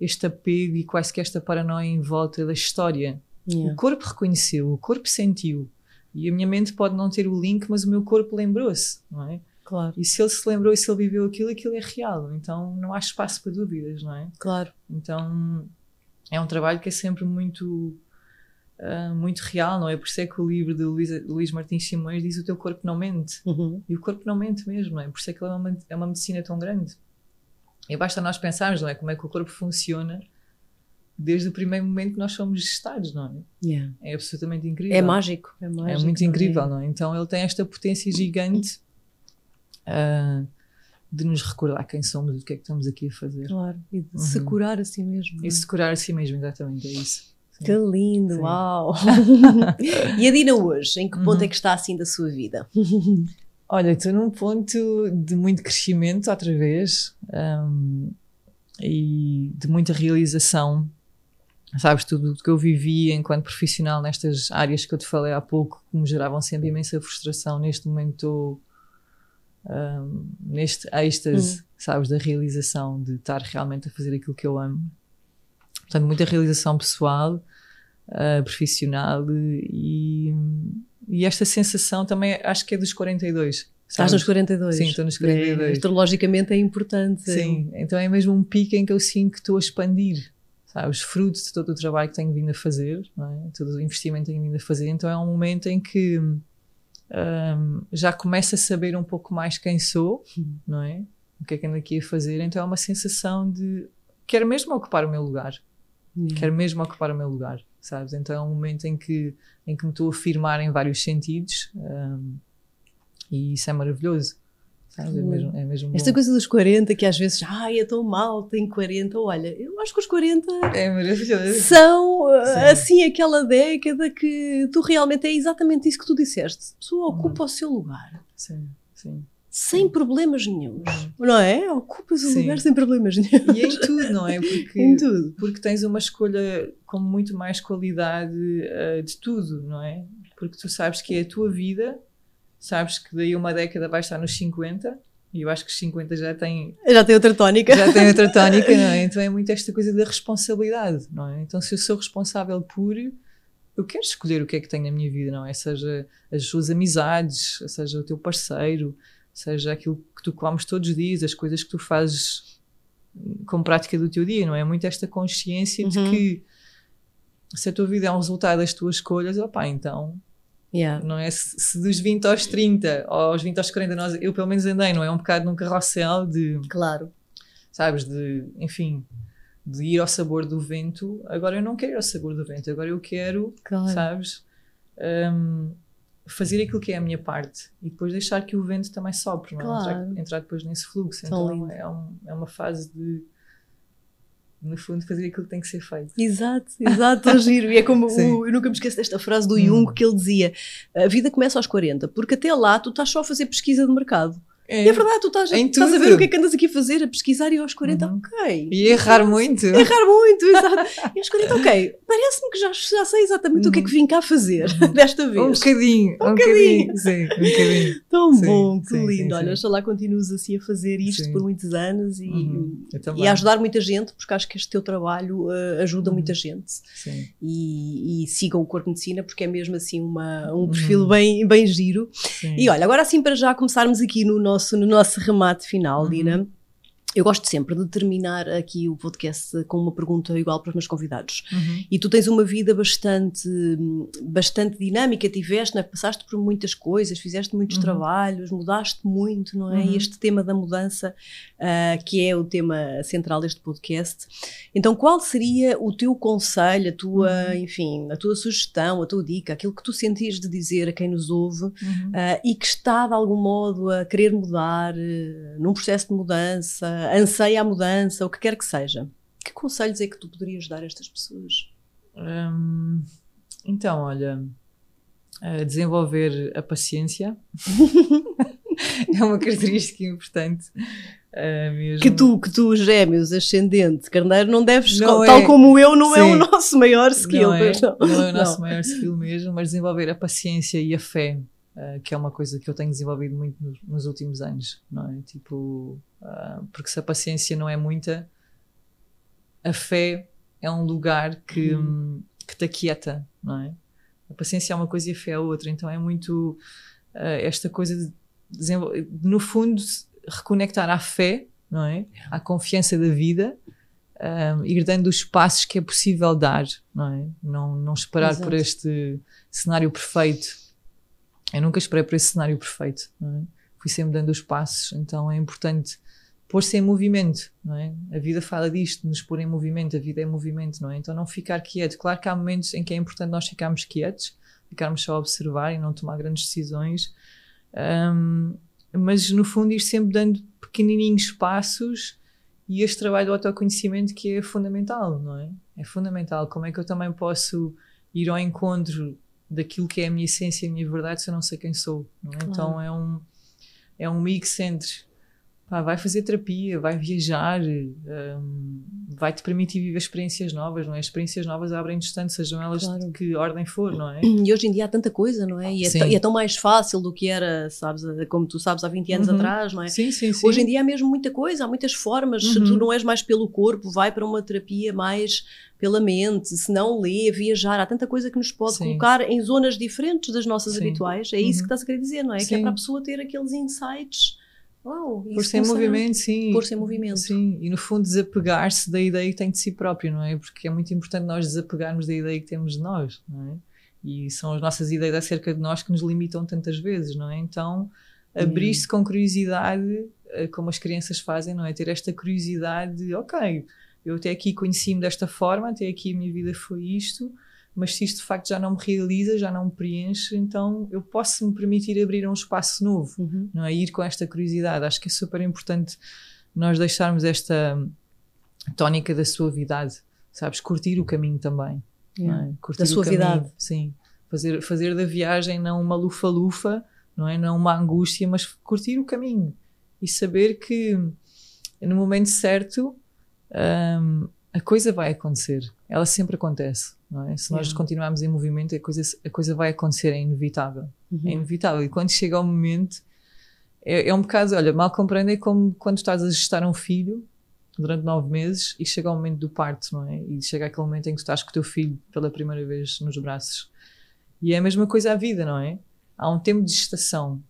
este apego e quase que esta paranoia em volta da história. Yeah. O corpo reconheceu, o corpo sentiu. E a minha mente pode não ter o link, mas o meu corpo lembrou-se, não é? Claro, E se ele se lembrou e se ele viveu aquilo, aquilo é real. Então não há espaço para dúvidas, não é? claro. Então é um trabalho que é sempre muito ah, muito real, não é? Por isso é que o livro de Luís, Luís Martins Simões diz o teu corpo não mente. Uhum. E o corpo não mente mesmo, não é? Por isso é que ele é uma, é uma medicina tão grande. E basta nós pensarmos, não é? Como é que o corpo funciona desde o primeiro momento que nós somos gestados, não é? Yeah. É absolutamente incrível. É mágico. É, mágico, É muito incrível, não é? Então ele tem esta potência gigante ah, de nos recordar quem somos e o que é que estamos aqui a fazer. Claro, e de se Uhum. curar a si mesmo. não é? E se curar a si mesmo, exatamente, é isso. Que lindo, Sim. uau! e a Dina hoje, em que ponto Uhum. é que está assim da sua vida? Olha, estou num ponto de muito crescimento outra vez hum, e de muita realização. Sabes, tudo o que eu vivi enquanto profissional nestas áreas que eu te falei há pouco, que me geravam sempre imensa frustração, neste momento estou hum, neste êxtase, sabes, da realização, de estar realmente a fazer aquilo que eu amo. Portanto, muita realização pessoal, ah, profissional e, e esta sensação também acho que é dos 42. Estás nos 42? Sim, estou nos 42. É, astrologicamente é importante. Sim, então é mesmo um pico em que eu sinto que estou a expandir, sabes? Fruto de todo o trabalho que tenho vindo a fazer, é? todo o investimento que tenho vindo a fazer. Então é um momento em que hum, já começo a saber um pouco mais quem sou, não é? O que é que ando aqui a fazer. Então é uma sensação de quero mesmo ocupar o meu lugar. Yeah. Quero mesmo ocupar o meu lugar, sabes? Então é um momento em que, em que me estou a afirmar em vários sentidos um, e isso é maravilhoso. Sabes? É mesmo, é mesmo Esta bom. coisa dos 40, que às vezes, ai, é tão mal, tem 40. Olha, eu acho que os 40 É são uh, Sim. assim aquela década que tu realmente é exatamente isso que tu disseste. A pessoa ocupa o seu lugar Sim, sim. Sem problemas nenhums, não é? Ocupa o Sim. lugar sem problemas nenhums. E em tudo, não é? Porque, Em tudo. porque tens uma escolha com muito mais qualidade eh, de tudo, não é? Porque tu sabes que é a tua vida, sabes que daí uma década vais estar nos 50 e eu acho que os 50 já têm Já tem outra tónica. já tem outra tónica, não é? Então é muito esta coisa da responsabilidade, não é? Então se eu sou responsável por, eu quero escolher o que é que tenho na minha vida, não é? Seja as suas amizades, seja o teu parceiro, seja aquilo que tu comes todos os dias, as coisas que tu fazes como prática do teu dia, não é? Muito esta consciência de Uhum. que se a tua vida é um resultado das tuas escolhas, opá, então Yeah. não é? Se, se dos 20 aos 30 ou aos 20 aos 40, nós, eu pelo menos andei, não é? Um bocado num carrossel de Claro. sabes, de, enfim, de ir ao sabor do vento. Agora eu não quero ir ao sabor do vento, agora eu quero, Claro. sabes, hum, fazer aquilo que é a minha parte e depois deixar que o vento também sopre, não é? Claro. entrar, entrar depois nesse fluxo. Tão então lindo. é, um- é uma fase de, no fundo, fazer aquilo que tem que ser feito. Exato, exato, tão giro. E é como o- eu nunca me esqueço desta frase do Hum. Jung que ele dizia: a vida começa aos 40, porque até lá tu estás só a fazer pesquisa de mercado. É, E é verdade, tu estás, Em estás a ver o que é que andas aqui a fazer, a pesquisar e aos 40, Uhum. ok. E errar muito. Errar muito, exato. E aos 40, ok. Parece-me que já, já sei exatamente o que é que vim cá fazer desta Um vez. bocadinho, um, bocadinho. Sim, um bocadinho. Tão Sim, bom, que sim, lindo. sim, Olha, sim. oxalá continues assim a fazer isto por muitos anos e, Uhum, e a ajudar muita gente, porque acho que este teu trabalho eh, ajuda Uhum. muita gente. Sim, E, e sigam o Corpo Medicina, porque é mesmo assim uma, um Uhum. perfil bem, bem giro. E olha, agora assim para já começarmos aqui no nosso, no nosso remate final, Uhum. Dina. Eu gosto sempre de terminar aqui o podcast com uma pergunta igual para os meus convidados. Uhum. E tu tens uma vida bastante, bastante dinâmica, tiveste, é? passaste por muitas coisas, fizeste muitos Uhum. trabalhos, mudaste muito, não é? Uhum. E este tema da mudança, ah, que é o tema central deste podcast. Então, qual seria o teu conselho, a tua, Uhum. enfim, a tua sugestão, a tua dica, aquilo que tu sentias de dizer a quem nos ouve Uhum. ah, e que está de algum modo a querer mudar, eh, num processo de mudança, anseia a mudança, o que quer que seja? Que conselhos é que tu poderias dar a estas pessoas? Hum, então, olha, desenvolver a paciência é uma característica importante. Mesmo. Que tu, que tu, gêmeos, ascendente, carneiro, não deves, Não tal é- como eu, não é Sim. o nosso maior skill. não é, não. não é o nosso maior skill mesmo, mas desenvolver a paciência e a fé, eh, que é uma coisa que eu tenho desenvolvido muito nos, nos últimos anos, não é? Tipo, ah, porque se a paciência não é muita, a fé é um lugar que, Uhum. hum, que te aquieta, não é? A paciência é uma coisa e a fé é outra, então é muito ah, esta coisa de, no fundo, reconectar à fé, não é? À confiança da vida um, ir dando os passos que é possível dar, não é? Não, não esperar Exato. por este cenário perfeito. Eu nunca esperei por esse cenário perfeito, não é? Fui sempre dando os passos, então é importante pôr-se em movimento, não é? A vida fala disto, nos pôr em movimento, a vida é movimento, não é? Então não ficar quieto. Claro que há momentos em que é importante nós ficarmos quietos, ficarmos só a observar e não tomar grandes decisões, um, mas no fundo ir sempre dando pequenininhos passos e este trabalho do autoconhecimento que é fundamental, não é? É fundamental. Como é que eu também posso ir ao encontro daquilo que é a minha essência e a minha verdade se eu não sei quem sou, não é? Claro. Então é um, é um mix entre pá, vai fazer terapia, vai viajar, hum, vai-te permitir viver experiências novas, não é? Experiências novas abrem-nos tanto, sejam elas Claro. de que ordem for, não é? E hoje em dia há tanta coisa, não é? E é, Sim. tão- e é tão mais fácil do que era, sabes, como tu sabes, há 20 anos Uhum. atrás, não é? Sim, sim, sim. Hoje em dia há mesmo muita coisa, há muitas formas. Se Uhum. tu não és mais pelo corpo, vai para uma terapia mais pela mente. Se não, lê, viajar. Há tanta coisa que nos pode Sim. colocar em zonas diferentes das nossas Sim. habituais. É isso Uhum. que estás a querer dizer, não é? Que é Sim. para a pessoa ter aqueles insights. Uau, em funciona. movimento, sim. Pôr-se em movimento. Sim, e no fundo desapegar-se da ideia que tem de si próprio, não é? Porque é muito importante nós desapegarmos da ideia que temos de nós, não é? E são as nossas ideias acerca de nós que nos limitam tantas vezes, não é? Então, abrir-se Hum. com curiosidade, eh, como as crianças fazem, não é? Ter esta curiosidade de, ok, eu até aqui conheci-me desta forma, até aqui a minha vida foi isto, mas se isto de facto já não me realiza, já não me preenche, então eu posso me permitir abrir um espaço novo, uhum. não é? Ir com esta curiosidade. Acho que é super importante nós deixarmos esta tónica da suavidade, sabes? Curtir o caminho também. Yeah. É? Curtir da suavidade. sim. Fazer, fazer da viagem não uma lufa-lufa, não é? Não uma angústia, mas curtir o caminho e saber que no momento certo um, a coisa vai acontecer. Ela sempre acontece, é? Se nós yeah. continuarmos em movimento, a coisa, a coisa vai acontecer, é inevitável. Uhum. É inevitável. E quando chega o momento, é, é um bocado, olha, mal compreendo é como quando estás a gestar um filho durante nove meses e chega o momento do parto, não é? E chega aquele momento em que estás com o teu filho pela primeira vez nos braços. E é a mesma coisa a vida, não é? Há um tempo de gestação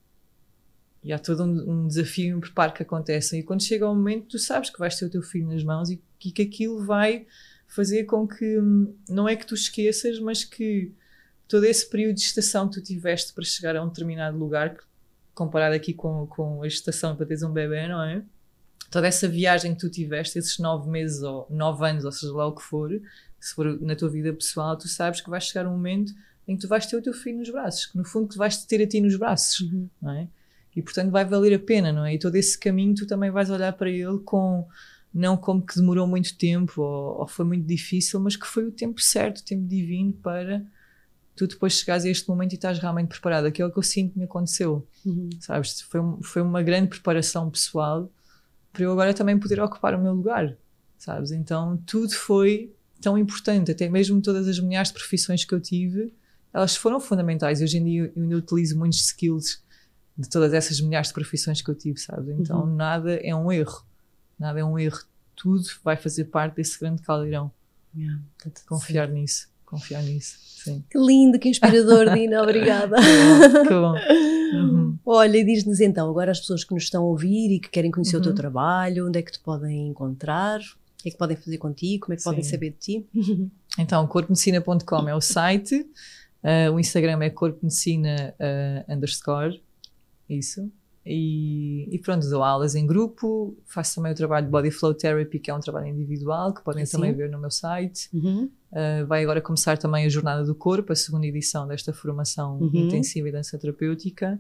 e há todo um, um desafio e um preparo que acontecem. E quando chega o momento, tu sabes que vais ter o teu filho nas mãos e, e que aquilo vai fazer com que hum, não é que tu esqueças, mas que todo esse período de gestação que tu tiveste para chegar a um determinado lugar, comparado aqui com, com a gestação para teres um bebê, não é? Toda essa viagem que tu tiveste, esses nove meses ou nove anos, ou seja lá o que for, se for na tua vida pessoal, tu sabes que vai chegar um momento em que tu vais ter o teu filho nos braços, que no fundo tu vais ter a ti nos braços, uhum. não é? E portanto vai valer a pena, não é? E todo esse caminho tu também vais olhar para ele com não como que demorou muito tempo ou, ou, foi muito difícil, mas que foi o tempo certo, o tempo divino para tu depois chegares a este momento e estás realmente preparado. Aquilo que eu sinto que me aconteceu, uhum. sabes? Foi, foi uma grande preparação pessoal para eu agora também poder ocupar o meu lugar, sabes? Então tudo foi tão importante, até mesmo todas as milhares de profissões que eu tive, elas foram fundamentais. Hoje em dia eu ainda utilizo muitos skills de todas essas milhares de profissões que eu tive, sabe? Então uhum. nada é um erro, nada é um erro, tudo vai fazer parte desse grande caldeirão. Yeah, confiar nisso, confiar nisso, sim. Que lindo, que inspirador, Dina, obrigada. que bom. Uhum. Olha, diz-nos então, agora as pessoas que nos estão a ouvir e que querem conhecer uhum. o teu uhum. trabalho, onde é que te podem encontrar? O que é que podem fazer contigo? Como é que sim. podem saber de ti? Então, corpomedicina.com é o site, uh, o Instagram é corpomedicina uh, underscore, isso. E, e, pronto, dou aulas em grupo, faço também o trabalho de Body Flow Therapy, que é um trabalho individual, que podem assim? também ver no meu site. Uhum. Uh, vai agora começar também a Jornada do Corpo, a segunda edição desta formação uhum. intensiva e dança terapêutica.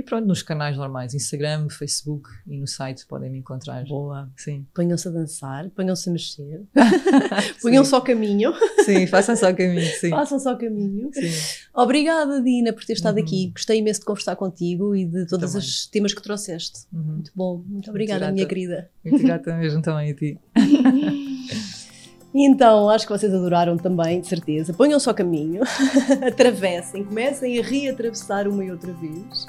E pronto, nos canais normais, Instagram, Facebook e no site podem me encontrar. Boa. Sim. Ponham-se a dançar, ponham-se a mexer, ponham só caminho. Sim, façam só caminho, sim. Façam só caminho. Sim. Obrigada, Dina, por ter estado uhum. aqui. Gostei imenso de conversar contigo e de todos os temas que trouxeste. Uhum. Muito bom. Muito obrigada, muito minha querida. Muito grata mesmo também a ti. Então, acho que vocês adoraram também, de certeza. Ponham só caminho, atravessem, comecem a reatravessar uma e outra vez.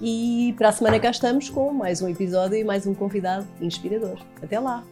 E para a semana cá estamos com mais um episódio e mais um convidado inspirador. Até lá!